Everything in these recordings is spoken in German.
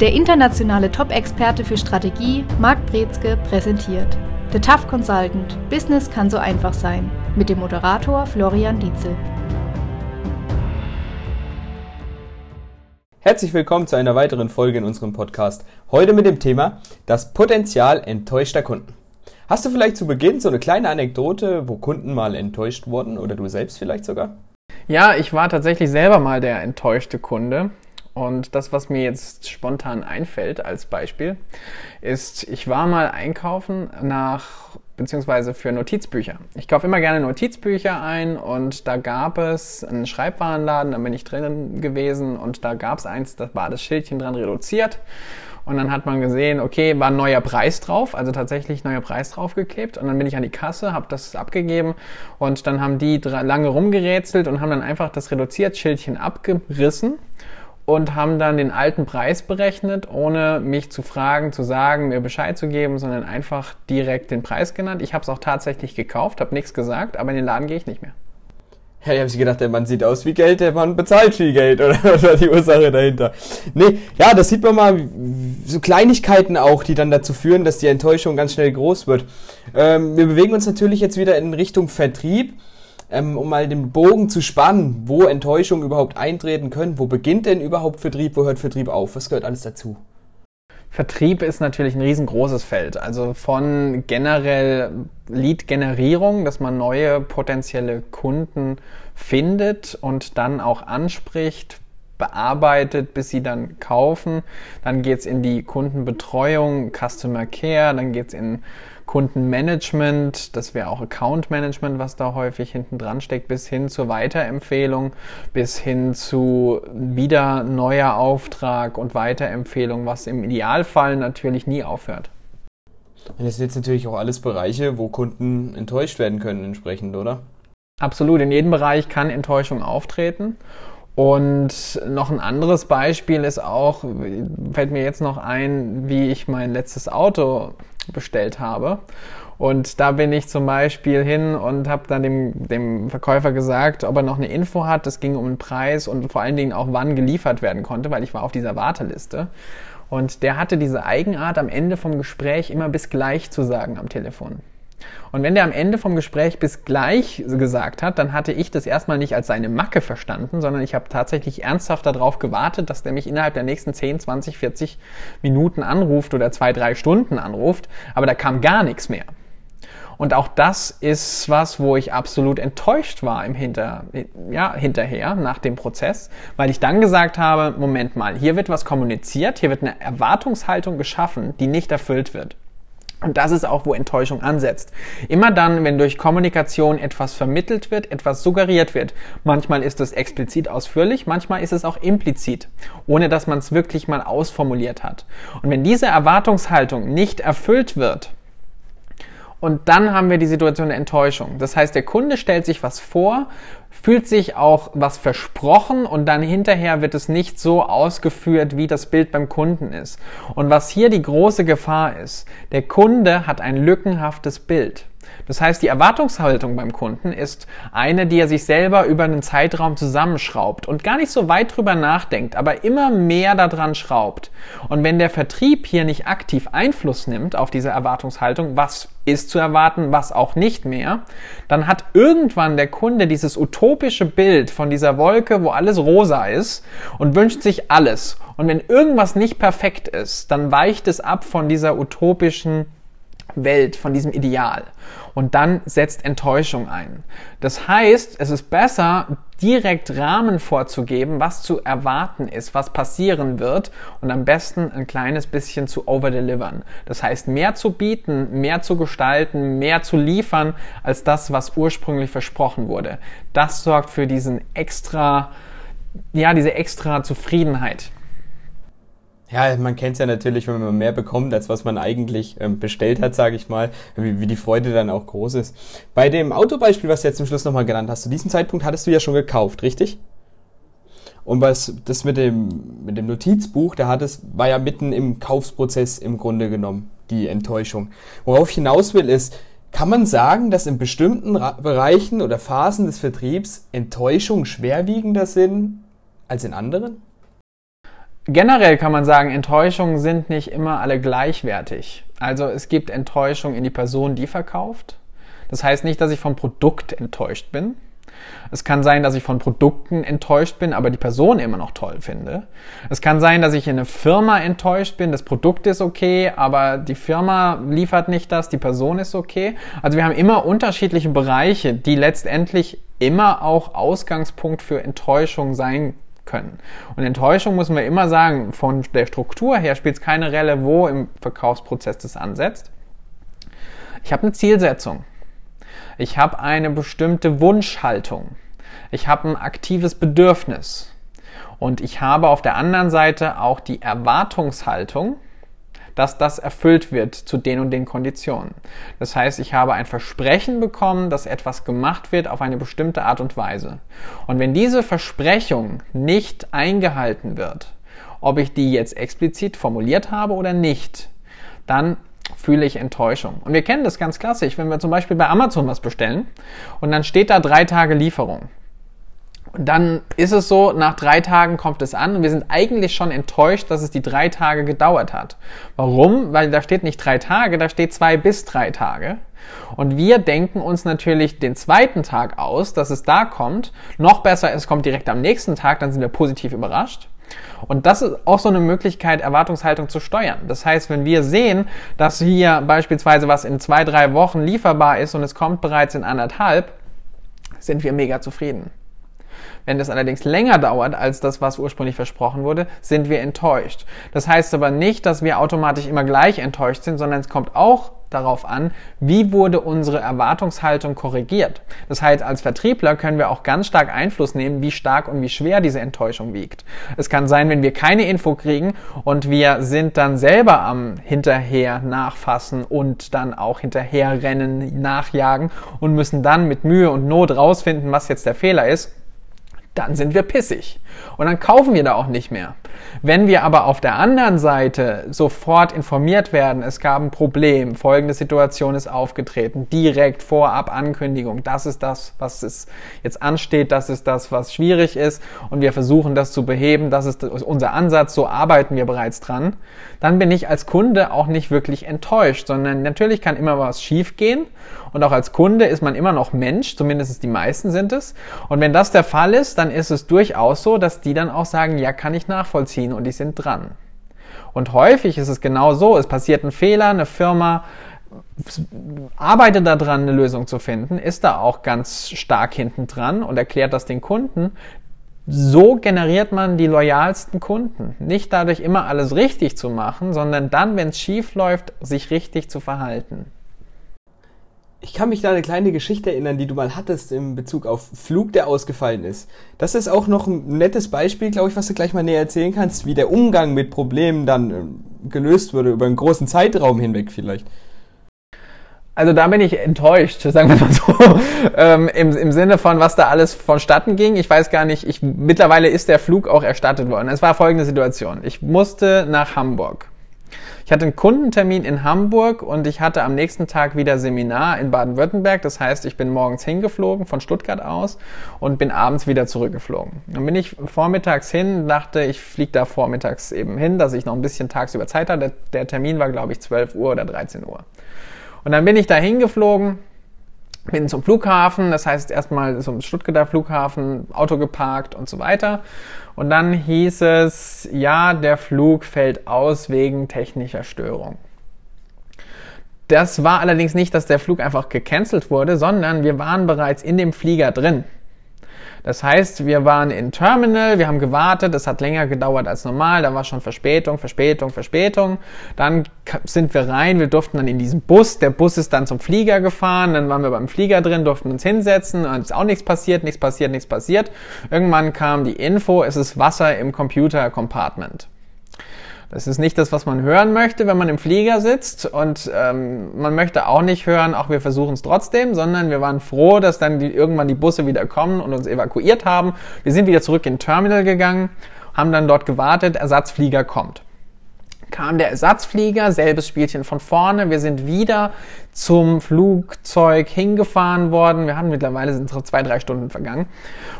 Der internationale Top-Experte für Strategie, Marc Brezke, präsentiert The Tough Consultant – Business kann so einfach sein mit dem Moderator Florian Dietzel. Herzlich willkommen zu einer weiteren Folge in unserem Podcast. Heute mit dem Thema das Potenzial enttäuschter Kunden. Hast du vielleicht zu Beginn so eine kleine Anekdote, wo Kunden mal enttäuscht wurden oder du selbst vielleicht sogar? Ja, ich war tatsächlich selber mal der enttäuschte Kunde. Und das, was mir jetzt spontan einfällt als Beispiel, ist, ich war mal einkaufen nach beziehungsweise für Notizbücher. Ich kaufe immer gerne Notizbücher ein und da gab es einen Schreibwarenladen, da bin ich drin gewesen und da gab es eins, da war das Schildchen dran reduziert und dann hat man gesehen, okay, war ein neuer Preis drauf, also tatsächlich neuer Preis draufgeklebt und dann bin ich an die Kasse, habe das abgegeben und dann haben die lange rumgerätselt und haben dann einfach das reduziert Schildchen abgerissen und haben dann den alten Preis berechnet, ohne mich zu fragen, zu sagen, mir Bescheid zu geben, sondern einfach direkt den Preis genannt. Ich habe es auch tatsächlich gekauft, habe nichts gesagt, aber in den Laden gehe ich nicht mehr. Ja, ich habe sich gedacht, der Mann sieht aus wie Geld, der Mann bezahlt viel Geld, oder war die Ursache dahinter? Nee, ja, das sieht man mal, so Kleinigkeiten auch, die dann dazu führen, dass die Enttäuschung ganz schnell groß wird. Ähm, wir bewegen uns natürlich jetzt wieder in Richtung Vertrieb ähm, um mal den Bogen zu spannen, wo Enttäuschungen überhaupt eintreten können. Wo beginnt denn überhaupt Vertrieb? Wo hört Vertrieb auf? Was gehört alles dazu? Vertrieb ist natürlich ein riesengroßes Feld. Also von generell Lead-Generierung, dass man neue potenzielle Kunden findet und dann auch anspricht, bearbeitet, bis sie dann kaufen. Dann geht's in die Kundenbetreuung, Customer Care, dann geht's in Kundenmanagement, das wäre auch Account Management, was da häufig hinten dran steckt, bis hin zur Weiterempfehlung, bis hin zu wieder neuer Auftrag und Weiterempfehlung, was im Idealfall natürlich nie aufhört. Das sind jetzt natürlich auch alles Bereiche, wo Kunden enttäuscht werden können entsprechend, oder? Absolut, in jedem Bereich kann Enttäuschung auftreten. Und noch ein anderes Beispiel ist auch, fällt mir jetzt noch ein, wie ich mein letztes Auto bestellt habe. Und da bin ich zum Beispiel hin und habe dann dem, dem Verkäufer gesagt, ob er noch eine Info hat. Es ging um den Preis und vor allen Dingen auch, wann geliefert werden konnte, weil ich war auf dieser Warteliste. Und der hatte diese Eigenart, am Ende vom Gespräch immer bis gleich zu sagen am Telefon. Und wenn der am Ende vom Gespräch bis gleich gesagt hat, dann hatte ich das erstmal nicht als seine Macke verstanden, sondern ich habe tatsächlich ernsthaft darauf gewartet, dass der mich innerhalb der nächsten 10, 20, 40 Minuten anruft oder zwei, drei Stunden anruft, aber da kam gar nichts mehr. Und auch das ist was, wo ich absolut enttäuscht war im Hinter, ja, hinterher, nach dem Prozess, weil ich dann gesagt habe, Moment mal, hier wird was kommuniziert, hier wird eine Erwartungshaltung geschaffen, die nicht erfüllt wird. Und das ist auch, wo Enttäuschung ansetzt. Immer dann, wenn durch Kommunikation etwas vermittelt wird, etwas suggeriert wird. Manchmal ist es explizit ausführlich, manchmal ist es auch implizit, ohne dass man es wirklich mal ausformuliert hat. Und wenn diese Erwartungshaltung nicht erfüllt wird, und dann haben wir die Situation der Enttäuschung. Das heißt, der Kunde stellt sich was vor, fühlt sich auch was versprochen und dann hinterher wird es nicht so ausgeführt, wie das Bild beim Kunden ist. Und was hier die große Gefahr ist, der Kunde hat ein lückenhaftes Bild. Das heißt, die Erwartungshaltung beim Kunden ist eine, die er sich selber über einen Zeitraum zusammenschraubt und gar nicht so weit drüber nachdenkt, aber immer mehr daran schraubt. Und wenn der Vertrieb hier nicht aktiv Einfluss nimmt auf diese Erwartungshaltung, was ist zu erwarten, was auch nicht mehr, dann hat irgendwann der Kunde dieses utopische Bild von dieser Wolke, wo alles rosa ist und wünscht sich alles. Und wenn irgendwas nicht perfekt ist, dann weicht es ab von dieser utopischen Welt, von diesem Ideal. Und dann setzt Enttäuschung ein. Das heißt, es ist besser, direkt Rahmen vorzugeben, was zu erwarten ist, was passieren wird und am besten ein kleines bisschen zu overdelivern. Das heißt, mehr zu bieten, mehr zu gestalten, mehr zu liefern als das, was ursprünglich versprochen wurde. Das sorgt für diesen extra, ja, diese extra Zufriedenheit. Ja, man kennt es ja natürlich, wenn man mehr bekommt, als was man eigentlich ähm, bestellt hat, sage ich mal, wie, wie, die Freude dann auch groß ist. Bei dem Autobeispiel, was du jetzt zum Schluss nochmal genannt hast, zu diesem Zeitpunkt hattest du ja schon gekauft, richtig? Und was das mit dem, mit dem Notizbuch, da hat es, war ja mitten im Kaufsprozess im Grunde genommen, die Enttäuschung. Worauf ich hinaus will, ist, kann man sagen, dass in bestimmten Ra Bereichen oder Phasen des Vertriebs Enttäuschung schwerwiegender sind als in anderen? Generell kann man sagen, Enttäuschungen sind nicht immer alle gleichwertig. Also es gibt Enttäuschung in die Person, die verkauft. Das heißt nicht, dass ich vom Produkt enttäuscht bin. Es kann sein, dass ich von Produkten enttäuscht bin, aber die Person immer noch toll finde. Es kann sein, dass ich in eine Firma enttäuscht bin, das Produkt ist okay, aber die Firma liefert nicht das, die Person ist okay. Also wir haben immer unterschiedliche Bereiche, die letztendlich immer auch Ausgangspunkt für Enttäuschung sein können. Und Enttäuschung muss man immer sagen, von der Struktur her spielt es keine Rolle, wo im Verkaufsprozess das ansetzt. Ich habe eine Zielsetzung. Ich habe eine bestimmte Wunschhaltung. Ich habe ein aktives Bedürfnis. Und ich habe auf der anderen Seite auch die Erwartungshaltung, dass das erfüllt wird zu den und den Konditionen. Das heißt, ich habe ein Versprechen bekommen, dass etwas gemacht wird auf eine bestimmte Art und Weise. Und wenn diese Versprechung nicht eingehalten wird, ob ich die jetzt explizit formuliert habe oder nicht, dann fühle ich Enttäuschung. Und wir kennen das ganz klassisch, wenn wir zum Beispiel bei Amazon was bestellen und dann steht da drei Tage Lieferung dann ist es so, nach drei Tagen kommt es an und wir sind eigentlich schon enttäuscht, dass es die drei Tage gedauert hat. Warum? Weil da steht nicht drei Tage, da steht zwei bis drei Tage. Und wir denken uns natürlich den zweiten Tag aus, dass es da kommt. Noch besser, es kommt direkt am nächsten Tag, dann sind wir positiv überrascht. Und das ist auch so eine Möglichkeit, Erwartungshaltung zu steuern. Das heißt, wenn wir sehen, dass hier beispielsweise was in zwei, drei Wochen lieferbar ist und es kommt bereits in anderthalb, sind wir mega zufrieden. Wenn es allerdings länger dauert als das, was ursprünglich versprochen wurde, sind wir enttäuscht. Das heißt aber nicht, dass wir automatisch immer gleich enttäuscht sind, sondern es kommt auch darauf an, wie wurde unsere Erwartungshaltung korrigiert. Das heißt, als Vertriebler können wir auch ganz stark Einfluss nehmen, wie stark und wie schwer diese Enttäuschung wiegt. Es kann sein, wenn wir keine Info kriegen und wir sind dann selber am hinterher nachfassen und dann auch hinterher rennen, nachjagen und müssen dann mit Mühe und Not rausfinden, was jetzt der Fehler ist, dann sind wir pissig. Und dann kaufen wir da auch nicht mehr. Wenn wir aber auf der anderen Seite sofort informiert werden, es gab ein Problem, folgende Situation ist aufgetreten, direkt vorab Ankündigung, das ist das, was es jetzt ansteht, das ist das, was schwierig ist und wir versuchen das zu beheben, das ist unser Ansatz, so arbeiten wir bereits dran, dann bin ich als Kunde auch nicht wirklich enttäuscht, sondern natürlich kann immer was schiefgehen und auch als Kunde ist man immer noch Mensch, zumindest die meisten sind es. Und wenn das der Fall ist, dann ist es durchaus so, dass die dann auch sagen, ja, kann ich nachvollziehen und die sind dran. Und häufig ist es genau so, es passiert ein Fehler, eine Firma arbeitet daran, eine Lösung zu finden, ist da auch ganz stark hinten dran und erklärt das den Kunden. So generiert man die loyalsten Kunden. Nicht dadurch immer alles richtig zu machen, sondern dann, wenn es schief läuft, sich richtig zu verhalten ich kann mich da eine kleine Geschichte erinnern, die du mal hattest in Bezug auf Flug, der ausgefallen ist. Das ist auch noch ein nettes Beispiel, glaube ich, was du gleich mal näher erzählen kannst, wie der Umgang mit Problemen dann äh, gelöst wurde, über einen großen Zeitraum hinweg vielleicht. Also da bin ich enttäuscht, sagen wir mal so, ähm, im, im Sinne von, was da alles vonstatten ging. Ich weiß gar nicht, ich, mittlerweile ist der Flug auch erstattet worden. Es war folgende Situation. Ich musste nach Hamburg ich hatte einen Kundentermin in Hamburg und ich hatte am nächsten Tag wieder Seminar in Baden-Württemberg. Das heißt, ich bin morgens hingeflogen von Stuttgart aus und bin abends wieder zurückgeflogen. Dann bin ich vormittags hin, dachte, ich fliege da vormittags eben hin, dass ich noch ein bisschen tagsüber Zeit hatte. Der, Termin war, glaube ich, 12 Uhr oder 13 Uhr. Und dann bin ich da hingeflogen, bin zum Flughafen, das heißt erstmal zum Stuttgarter Flughafen, Auto geparkt und so weiter. Und dann hieß es, ja, der Flug fällt aus wegen technischer Störung. Das war allerdings nicht, dass der Flug einfach gecancelt wurde, sondern wir waren bereits in dem Flieger drin. Das heißt, wir waren in Terminal, wir haben gewartet, es hat länger gedauert als normal, da war schon Verspätung, Verspätung, Verspätung. Dann sind wir rein, wir durften dann in diesen Bus, der Bus ist dann zum Flieger gefahren, dann waren wir beim Flieger drin, durften uns hinsetzen, und ist auch nichts passiert, nichts passiert, nichts passiert. Irgendwann kam die Info, es ist Wasser im Computer-Compartment. Das ist nicht das, was man hören möchte, wenn man im Flieger sitzt. Und ähm, man möchte auch nicht hören, auch wir versuchen es trotzdem, sondern wir waren froh, dass dann die, irgendwann die Busse wieder kommen und uns evakuiert haben. Wir sind wieder zurück in Terminal gegangen, haben dann dort gewartet, Ersatzflieger kommt. Kam der Ersatzflieger, selbes Spielchen von vorne. Wir sind wieder zum Flugzeug hingefahren worden. Wir haben mittlerweile sind zwei, drei Stunden vergangen.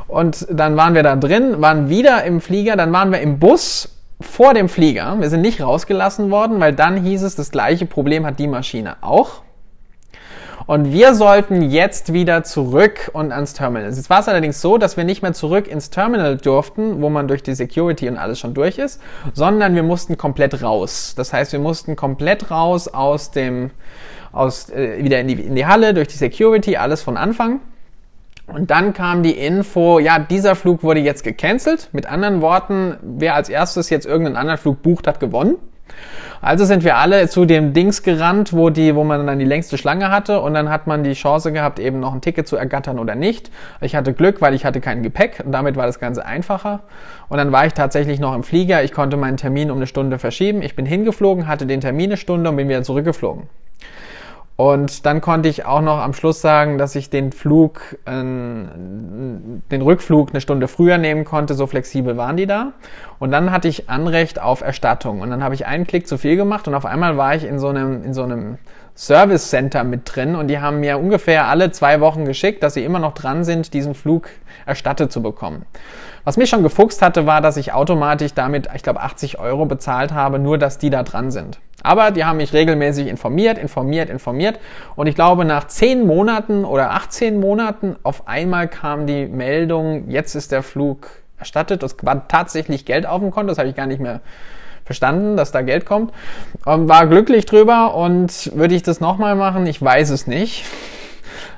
Und dann waren wir da drin, waren wieder im Flieger, dann waren wir im Bus vor dem Flieger. Wir sind nicht rausgelassen worden, weil dann hieß es, das gleiche Problem hat die Maschine auch. Und wir sollten jetzt wieder zurück und ans Terminal. Jetzt war es allerdings so, dass wir nicht mehr zurück ins Terminal durften, wo man durch die Security und alles schon durch ist, sondern wir mussten komplett raus. Das heißt, wir mussten komplett raus aus dem, aus, äh, wieder in die, in die Halle, durch die Security, alles von Anfang. Und dann kam die Info, ja, dieser Flug wurde jetzt gecancelt. Mit anderen Worten, wer als erstes jetzt irgendeinen anderen Flug bucht, hat gewonnen. Also sind wir alle zu dem Dings gerannt, wo die, wo man dann die längste Schlange hatte und dann hat man die Chance gehabt, eben noch ein Ticket zu ergattern oder nicht. Ich hatte Glück, weil ich hatte kein Gepäck und damit war das Ganze einfacher. Und dann war ich tatsächlich noch im Flieger. Ich konnte meinen Termin um eine Stunde verschieben. Ich bin hingeflogen, hatte den Termin eine Stunde und bin wieder zurückgeflogen. Und dann konnte ich auch noch am Schluss sagen, dass ich den Flug, äh, den Rückflug eine Stunde früher nehmen konnte. So flexibel waren die da. Und dann hatte ich Anrecht auf Erstattung. Und dann habe ich einen Klick zu viel gemacht und auf einmal war ich in so einem, in so einem Service Center mit drin und die haben mir ungefähr alle zwei Wochen geschickt, dass sie immer noch dran sind, diesen Flug erstattet zu bekommen. Was mich schon gefuchst hatte, war, dass ich automatisch damit, ich glaube, 80 Euro bezahlt habe, nur dass die da dran sind. Aber die haben mich regelmäßig informiert, informiert, informiert. Und ich glaube, nach 10 Monaten oder 18 Monaten auf einmal kam die Meldung, jetzt ist der Flug erstattet. Es war tatsächlich Geld auf dem Konto, das habe ich gar nicht mehr verstanden, dass da Geld kommt. Und war glücklich drüber und würde ich das nochmal machen? Ich weiß es nicht.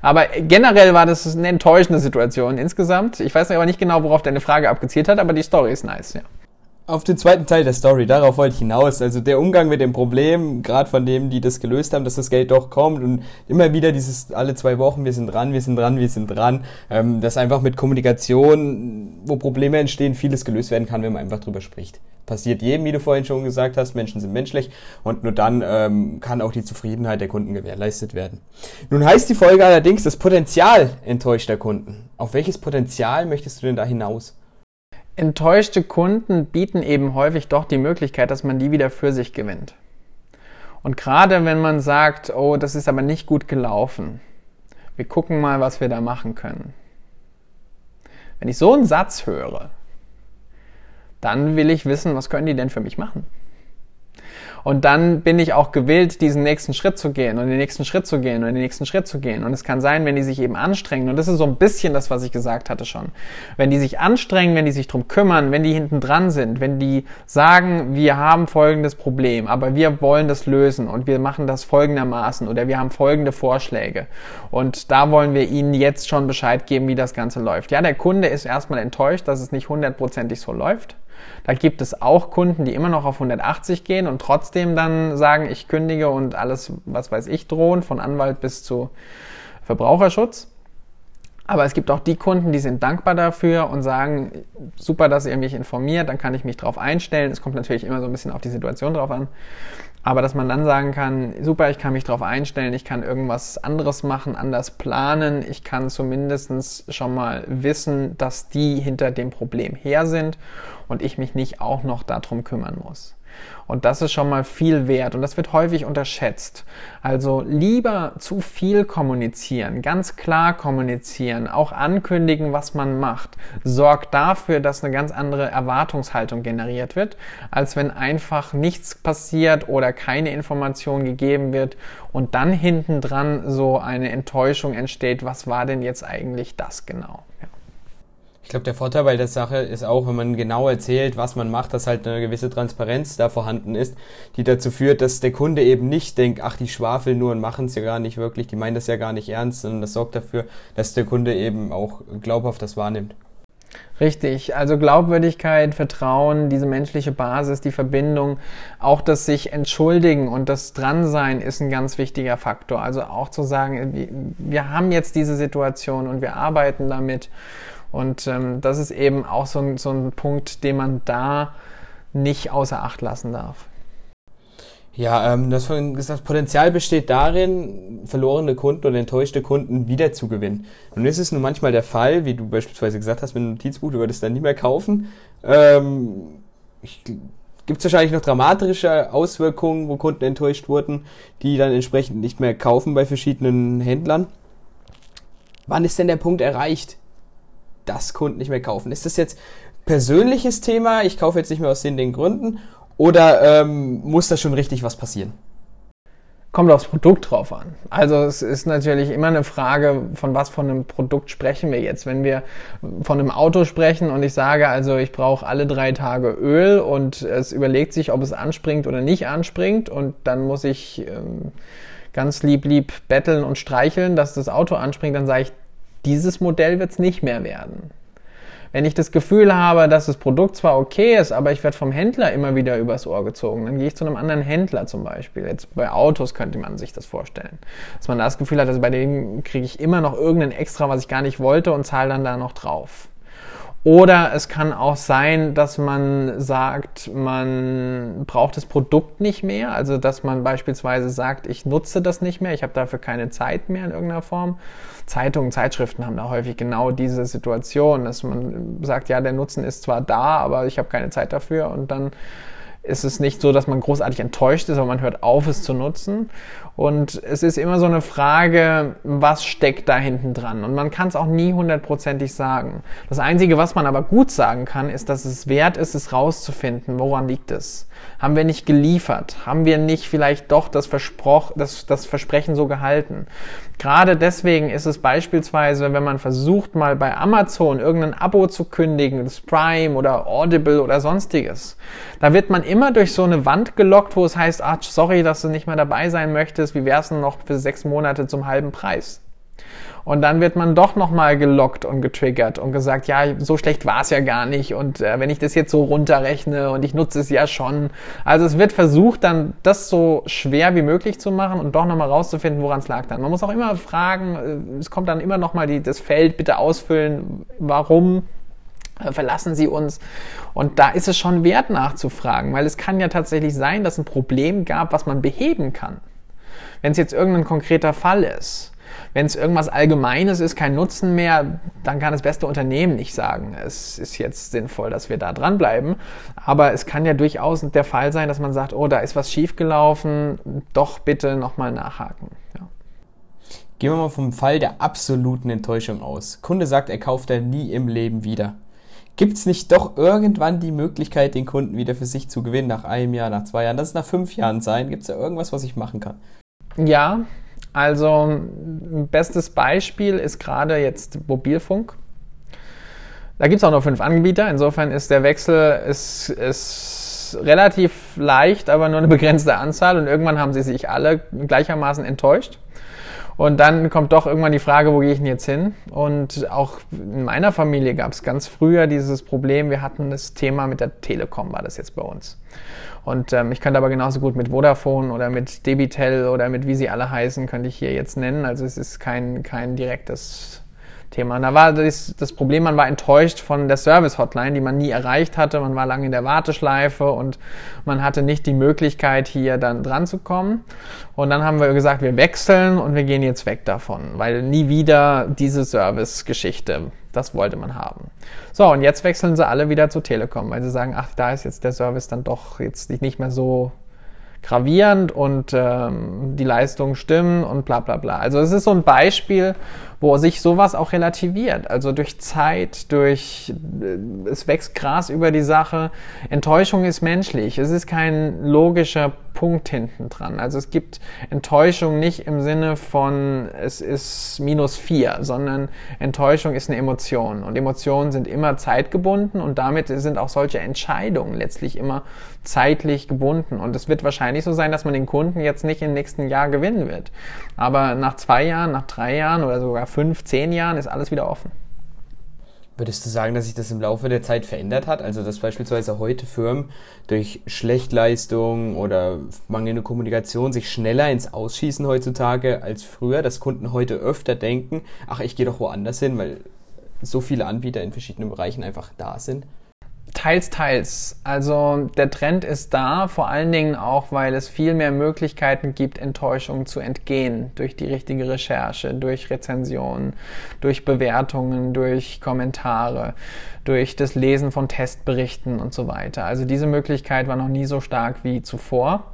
Aber generell war das eine enttäuschende Situation insgesamt. Ich weiß aber nicht genau, worauf deine Frage abgezielt hat, aber die Story ist nice, ja. Auf den zweiten Teil der Story, darauf wollte ich hinaus. Also der Umgang mit dem Problem, gerade von denen, die das gelöst haben, dass das Geld doch kommt und immer wieder dieses alle zwei Wochen, wir sind dran, wir sind dran, wir sind dran, ähm, dass einfach mit Kommunikation, wo Probleme entstehen, vieles gelöst werden kann, wenn man einfach drüber spricht. Passiert jedem, wie du vorhin schon gesagt hast, Menschen sind menschlich und nur dann ähm, kann auch die Zufriedenheit der Kunden gewährleistet werden. Nun heißt die Folge allerdings das Potenzial enttäuschter Kunden. Auf welches Potenzial möchtest du denn da hinaus? Enttäuschte Kunden bieten eben häufig doch die Möglichkeit, dass man die wieder für sich gewinnt. Und gerade wenn man sagt, oh, das ist aber nicht gut gelaufen, wir gucken mal, was wir da machen können. Wenn ich so einen Satz höre, dann will ich wissen, was können die denn für mich machen? Und dann bin ich auch gewillt, diesen nächsten Schritt zu gehen und den nächsten Schritt zu gehen und den nächsten Schritt zu gehen. Und es kann sein, wenn die sich eben anstrengen, und das ist so ein bisschen das, was ich gesagt hatte schon, wenn die sich anstrengen, wenn die sich drum kümmern, wenn die hinten dran sind, wenn die sagen, wir haben folgendes Problem, aber wir wollen das lösen und wir machen das folgendermaßen oder wir haben folgende Vorschläge. Und da wollen wir ihnen jetzt schon Bescheid geben, wie das Ganze läuft. Ja, der Kunde ist erstmal enttäuscht, dass es nicht hundertprozentig so läuft. Da gibt es auch Kunden, die immer noch auf 180 gehen und trotzdem dann sagen, ich kündige und alles, was weiß ich, drohen, von Anwalt bis zu Verbraucherschutz. Aber es gibt auch die Kunden, die sind dankbar dafür und sagen, super, dass ihr mich informiert, dann kann ich mich darauf einstellen. Es kommt natürlich immer so ein bisschen auf die Situation drauf an. Aber dass man dann sagen kann, super, ich kann mich darauf einstellen, ich kann irgendwas anderes machen, anders planen, ich kann zumindest schon mal wissen, dass die hinter dem Problem her sind und ich mich nicht auch noch darum kümmern muss. Und das ist schon mal viel wert und das wird häufig unterschätzt. Also lieber zu viel kommunizieren, ganz klar kommunizieren, auch ankündigen, was man macht, sorgt dafür, dass eine ganz andere Erwartungshaltung generiert wird, als wenn einfach nichts passiert oder keine Information gegeben wird und dann hinten dran so eine Enttäuschung entsteht, was war denn jetzt eigentlich das genau? Ja. Ich glaube, der Vorteil bei der Sache ist auch, wenn man genau erzählt, was man macht, dass halt eine gewisse Transparenz da vorhanden ist, die dazu führt, dass der Kunde eben nicht denkt, ach, die schwafeln nur und machen es ja gar nicht wirklich, die meinen das ja gar nicht ernst, sondern das sorgt dafür, dass der Kunde eben auch glaubhaft das wahrnimmt. Richtig, also Glaubwürdigkeit, Vertrauen, diese menschliche Basis, die Verbindung, auch das sich entschuldigen und das Dransein ist ein ganz wichtiger Faktor. Also auch zu sagen, wir haben jetzt diese Situation und wir arbeiten damit und ähm, das ist eben auch so ein, so ein Punkt, den man da nicht außer Acht lassen darf. Ja, ähm, das, das Potenzial besteht darin, verlorene Kunden oder enttäuschte Kunden wiederzugewinnen. Und ist es nun manchmal der Fall, wie du beispielsweise gesagt hast mit einem Notizbuch, du würdest dann nie mehr kaufen. Ähm, Gibt es wahrscheinlich noch dramatische Auswirkungen, wo Kunden enttäuscht wurden, die dann entsprechend nicht mehr kaufen bei verschiedenen Händlern? Wann ist denn der Punkt erreicht, dass Kunden nicht mehr kaufen? Ist das jetzt persönliches Thema, ich kaufe jetzt nicht mehr aus den, den Gründen, oder ähm, muss da schon richtig was passieren? Kommt aufs Produkt drauf an. Also es ist natürlich immer eine Frage, von was von einem Produkt sprechen wir jetzt. Wenn wir von einem Auto sprechen und ich sage also, ich brauche alle drei Tage Öl und es überlegt sich, ob es anspringt oder nicht anspringt und dann muss ich ähm, ganz lieb, lieb betteln und streicheln, dass das Auto anspringt, dann sage ich, dieses Modell wird es nicht mehr werden. Wenn ich das Gefühl habe, dass das Produkt zwar okay ist, aber ich werde vom Händler immer wieder übers Ohr gezogen, dann gehe ich zu einem anderen Händler zum Beispiel. Jetzt bei Autos könnte man sich das vorstellen. Dass man das Gefühl hat, also bei dem kriege ich immer noch irgendein Extra, was ich gar nicht wollte und zahle dann da noch drauf. Oder es kann auch sein, dass man sagt, man braucht das Produkt nicht mehr. Also dass man beispielsweise sagt, ich nutze das nicht mehr, ich habe dafür keine Zeit mehr in irgendeiner Form. Zeitungen, Zeitschriften haben da häufig genau diese Situation, dass man sagt, ja, der Nutzen ist zwar da, aber ich habe keine Zeit dafür und dann ist es nicht so, dass man großartig enttäuscht ist, aber man hört auf, es zu nutzen. Und es ist immer so eine Frage, was steckt da hinten dran? Und man kann es auch nie hundertprozentig sagen. Das Einzige, was man aber gut sagen kann, ist, dass es wert ist, es rauszufinden. Woran liegt es? Haben wir nicht geliefert? Haben wir nicht vielleicht doch das, Versproch, das, das Versprechen so gehalten? Gerade deswegen ist es beispielsweise, wenn man versucht, mal bei Amazon irgendein Abo zu kündigen, das Prime oder Audible oder sonstiges, da wird man immer durch so eine Wand gelockt, wo es heißt, ah, sorry, dass du nicht mehr dabei sein möchtest, wie wär's denn noch für sechs Monate zum halben Preis? Und dann wird man doch nochmal gelockt und getriggert und gesagt, ja, so schlecht war es ja gar nicht. Und äh, wenn ich das jetzt so runterrechne und ich nutze es ja schon. Also es wird versucht, dann das so schwer wie möglich zu machen und doch nochmal rauszufinden, woran es lag dann. Man muss auch immer fragen, äh, es kommt dann immer nochmal das Feld, bitte ausfüllen, warum verlassen Sie uns. Und da ist es schon wert nachzufragen, weil es kann ja tatsächlich sein, dass ein Problem gab, was man beheben kann. Wenn es jetzt irgendein konkreter Fall ist, wenn es irgendwas Allgemeines ist, kein Nutzen mehr, dann kann das beste Unternehmen nicht sagen, es ist jetzt sinnvoll, dass wir da dranbleiben. Aber es kann ja durchaus der Fall sein, dass man sagt, oh, da ist was schiefgelaufen, doch bitte nochmal nachhaken. Ja. Gehen wir mal vom Fall der absoluten Enttäuschung aus. Kunde sagt, er kauft er nie im Leben wieder. Gibt es nicht doch irgendwann die Möglichkeit, den Kunden wieder für sich zu gewinnen, nach einem Jahr, nach zwei Jahren? Das ist nach fünf Jahren sein. Gibt es da irgendwas, was ich machen kann? Ja, also bestes Beispiel ist gerade jetzt Mobilfunk. Da gibt es auch nur fünf Anbieter. Insofern ist der Wechsel ist, ist relativ leicht, aber nur eine begrenzte Anzahl. Und irgendwann haben sie sich alle gleichermaßen enttäuscht. Und dann kommt doch irgendwann die Frage, wo gehe ich denn jetzt hin? Und auch in meiner Familie gab es ganz früher dieses Problem, wir hatten das Thema mit der Telekom, war das jetzt bei uns. Und ähm, ich könnte aber genauso gut mit Vodafone oder mit Debitel oder mit wie sie alle heißen, könnte ich hier jetzt nennen. Also es ist kein, kein direktes Thema. Und da war das, das Problem, man war enttäuscht von der Service-Hotline, die man nie erreicht hatte. Man war lange in der Warteschleife und man hatte nicht die Möglichkeit, hier dann dran zu kommen. Und dann haben wir gesagt, wir wechseln und wir gehen jetzt weg davon, weil nie wieder diese Service-Geschichte, das wollte man haben. So, und jetzt wechseln sie alle wieder zu Telekom, weil sie sagen, ach, da ist jetzt der Service dann doch jetzt nicht mehr so gravierend und ähm, die Leistungen stimmen und bla bla bla. Also es ist so ein Beispiel, wo sich sowas auch relativiert. Also durch Zeit, durch äh, es wächst Gras über die Sache. Enttäuschung ist menschlich. Es ist kein logischer Punkt hinten dran. Also es gibt Enttäuschung nicht im Sinne von es ist minus vier, sondern Enttäuschung ist eine Emotion. Und Emotionen sind immer zeitgebunden und damit sind auch solche Entscheidungen letztlich immer zeitlich gebunden. Und es wird wahrscheinlich so sein, dass man den Kunden jetzt nicht im nächsten Jahr gewinnen wird. Aber nach zwei Jahren, nach drei Jahren oder sogar fünf, zehn Jahren ist alles wieder offen. Würdest du sagen, dass sich das im Laufe der Zeit verändert hat? Also, dass beispielsweise heute Firmen durch Schlechtleistung oder mangelnde Kommunikation sich schneller ins Ausschießen heutzutage als früher, dass Kunden heute öfter denken, ach, ich gehe doch woanders hin, weil so viele Anbieter in verschiedenen Bereichen einfach da sind? Teils, teils. Also der Trend ist da, vor allen Dingen auch, weil es viel mehr Möglichkeiten gibt, Enttäuschungen zu entgehen durch die richtige Recherche, durch Rezensionen, durch Bewertungen, durch Kommentare, durch das Lesen von Testberichten und so weiter. Also diese Möglichkeit war noch nie so stark wie zuvor.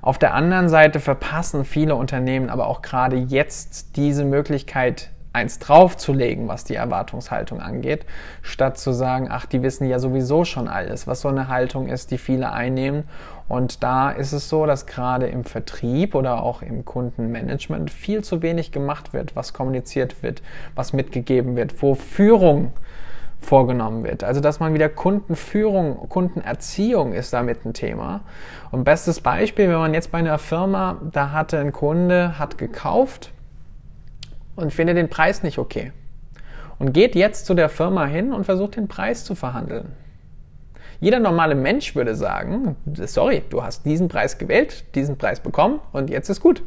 Auf der anderen Seite verpassen viele Unternehmen aber auch gerade jetzt diese Möglichkeit eins draufzulegen, was die Erwartungshaltung angeht, statt zu sagen, ach, die wissen ja sowieso schon alles, was so eine Haltung ist, die viele einnehmen. Und da ist es so, dass gerade im Vertrieb oder auch im Kundenmanagement viel zu wenig gemacht wird, was kommuniziert wird, was mitgegeben wird, wo Führung vorgenommen wird. Also dass man wieder Kundenführung, Kundenerziehung ist damit ein Thema. Und bestes Beispiel, wenn man jetzt bei einer Firma, da hatte ein Kunde, hat gekauft und findet den Preis nicht okay. Und geht jetzt zu der Firma hin und versucht den Preis zu verhandeln. Jeder normale Mensch würde sagen, sorry, du hast diesen Preis gewählt, diesen Preis bekommen und jetzt ist gut.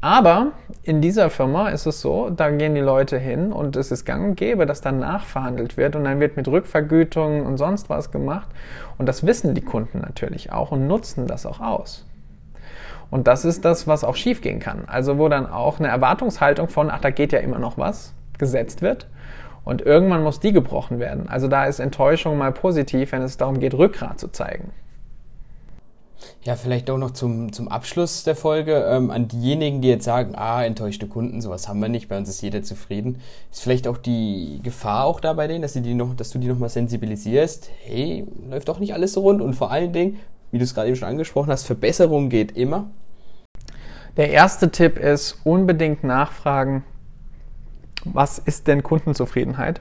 Aber in dieser Firma ist es so, da gehen die Leute hin und es ist gang und gäbe, dass dann nachverhandelt wird und dann wird mit Rückvergütungen und sonst was gemacht. Und das wissen die Kunden natürlich auch und nutzen das auch aus. Und das ist das, was auch schiefgehen kann. Also wo dann auch eine Erwartungshaltung von, ach, da geht ja immer noch was, gesetzt wird. Und irgendwann muss die gebrochen werden. Also da ist Enttäuschung mal positiv, wenn es darum geht, Rückgrat zu zeigen. Ja, vielleicht auch noch zum, zum Abschluss der Folge ähm, an diejenigen, die jetzt sagen, ah, enttäuschte Kunden, sowas haben wir nicht, bei uns ist jeder zufrieden. Ist vielleicht auch die Gefahr auch da bei denen, dass, die noch, dass du die nochmal sensibilisierst, hey, läuft doch nicht alles so rund und vor allen Dingen, wie du es gerade eben schon angesprochen hast, Verbesserung geht immer. Der erste Tipp ist unbedingt nachfragen, was ist denn Kundenzufriedenheit?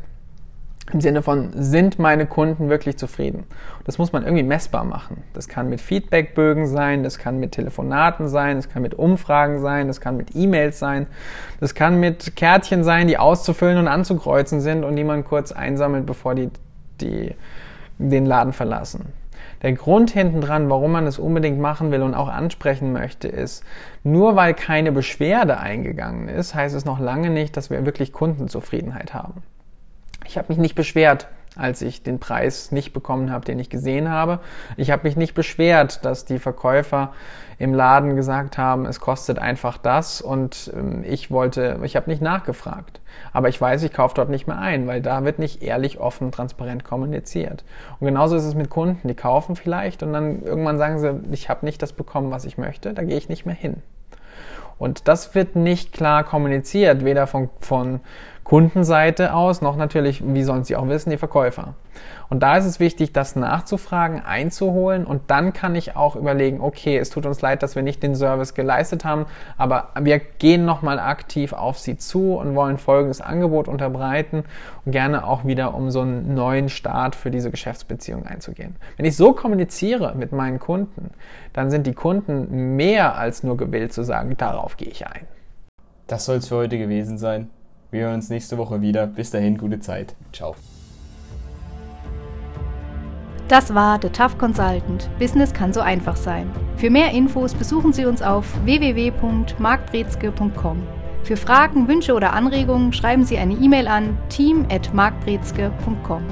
Im Sinne von, sind meine Kunden wirklich zufrieden? Das muss man irgendwie messbar machen. Das kann mit Feedbackbögen sein, das kann mit Telefonaten sein, das kann mit Umfragen sein, das kann mit E-Mails sein, das kann mit Kärtchen sein, die auszufüllen und anzukreuzen sind und die man kurz einsammelt, bevor die, die den Laden verlassen. Der Grund hinten dran, warum man es unbedingt machen will und auch ansprechen möchte, ist, nur weil keine Beschwerde eingegangen ist, heißt es noch lange nicht, dass wir wirklich Kundenzufriedenheit haben. Ich habe mich nicht beschwert, als ich den Preis nicht bekommen habe, den ich gesehen habe. Ich habe mich nicht beschwert, dass die Verkäufer im Laden gesagt haben, es kostet einfach das und ähm, ich wollte, ich habe nicht nachgefragt. Aber ich weiß, ich kaufe dort nicht mehr ein, weil da wird nicht ehrlich, offen, transparent kommuniziert. Und genauso ist es mit Kunden, die kaufen vielleicht und dann irgendwann sagen sie, ich habe nicht das bekommen, was ich möchte, da gehe ich nicht mehr hin. Und das wird nicht klar kommuniziert, weder von, von Kundenseite aus, noch natürlich, wie sollen sie auch wissen, die Verkäufer. Und da ist es wichtig, das nachzufragen, einzuholen und dann kann ich auch überlegen, okay, es tut uns leid, dass wir nicht den Service geleistet haben, aber wir gehen nochmal aktiv auf sie zu und wollen folgendes Angebot unterbreiten und gerne auch wieder um so einen neuen Start für diese Geschäftsbeziehung einzugehen. Wenn ich so kommuniziere mit meinen Kunden, dann sind die Kunden mehr als nur gewillt zu sagen, darauf gehe ich ein. Das soll es für heute gewesen sein. Wir hören uns nächste Woche wieder. Bis dahin, gute Zeit. Ciao. Das war The Tough Consultant. Business kann so einfach sein. Für mehr Infos besuchen Sie uns auf www.markbrezke.com. Für Fragen, Wünsche oder Anregungen schreiben Sie eine E-Mail an team@markbrezke.com.